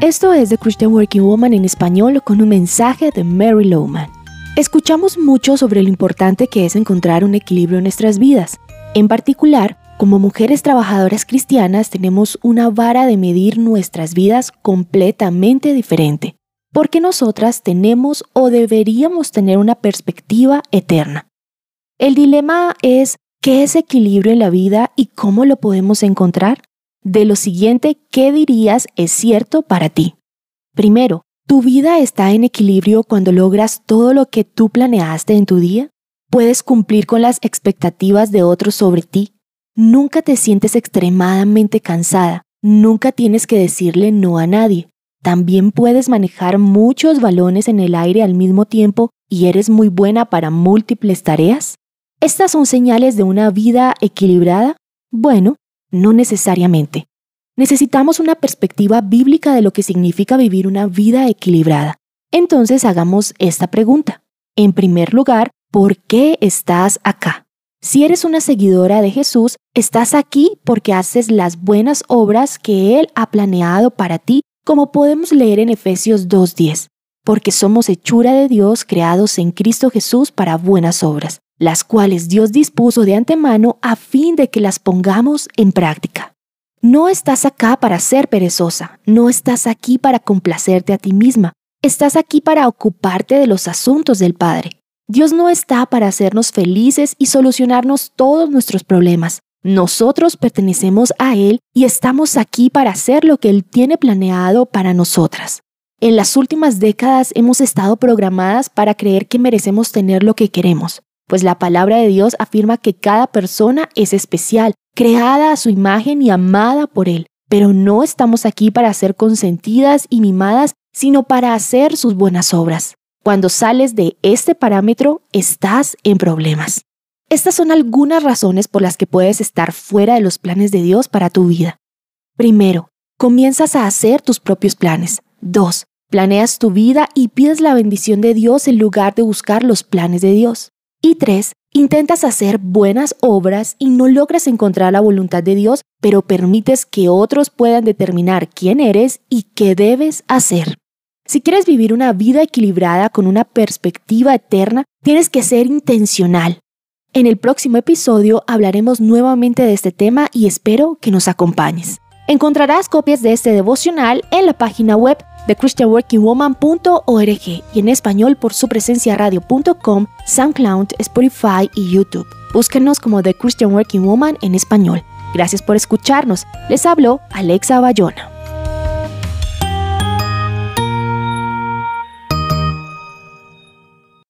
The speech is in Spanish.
Esto es The Christian Working Woman en español con un mensaje de Mary Lowman. Escuchamos mucho sobre lo importante que es encontrar un equilibrio en nuestras vidas. En particular, como mujeres trabajadoras cristianas tenemos una vara de medir nuestras vidas completamente diferente, porque nosotras tenemos o deberíamos tener una perspectiva eterna. El dilema es qué es equilibrio en la vida y cómo lo podemos encontrar. De lo siguiente, ¿qué dirías es cierto para ti? Primero, ¿tu vida está en equilibrio cuando logras todo lo que tú planeaste en tu día? ¿Puedes cumplir con las expectativas de otros sobre ti? Nunca te sientes extremadamente cansada, nunca tienes que decirle no a nadie. También puedes manejar muchos balones en el aire al mismo tiempo y eres muy buena para múltiples tareas. ¿Estas son señales de una vida equilibrada? Bueno, no necesariamente. Necesitamos una perspectiva bíblica de lo que significa vivir una vida equilibrada. Entonces hagamos esta pregunta. En primer lugar, ¿por qué estás acá? Si eres una seguidora de Jesús, estás aquí porque haces las buenas obras que Él ha planeado para ti, como podemos leer en Efesios 2.10, porque somos hechura de Dios creados en Cristo Jesús para buenas obras, las cuales Dios dispuso de antemano a fin de que las pongamos en práctica. No estás acá para ser perezosa, no estás aquí para complacerte a ti misma, estás aquí para ocuparte de los asuntos del Padre. Dios no está para hacernos felices y solucionarnos todos nuestros problemas. Nosotros pertenecemos a Él y estamos aquí para hacer lo que Él tiene planeado para nosotras. En las últimas décadas hemos estado programadas para creer que merecemos tener lo que queremos, pues la palabra de Dios afirma que cada persona es especial, creada a su imagen y amada por Él. Pero no estamos aquí para ser consentidas y mimadas, sino para hacer sus buenas obras. Cuando sales de este parámetro, estás en problemas. Estas son algunas razones por las que puedes estar fuera de los planes de Dios para tu vida. Primero, comienzas a hacer tus propios planes. Dos, planeas tu vida y pides la bendición de Dios en lugar de buscar los planes de Dios. Y tres, intentas hacer buenas obras y no logras encontrar la voluntad de Dios, pero permites que otros puedan determinar quién eres y qué debes hacer. Si quieres vivir una vida equilibrada con una perspectiva eterna, tienes que ser intencional. En el próximo episodio hablaremos nuevamente de este tema y espero que nos acompañes. Encontrarás copias de este devocional en la página web de christianworkingwoman.org y en español por su presencia radio.com, SoundCloud, Spotify y YouTube. Búsquenos como The Christian Working Woman en español. Gracias por escucharnos. Les habló Alexa Bayona.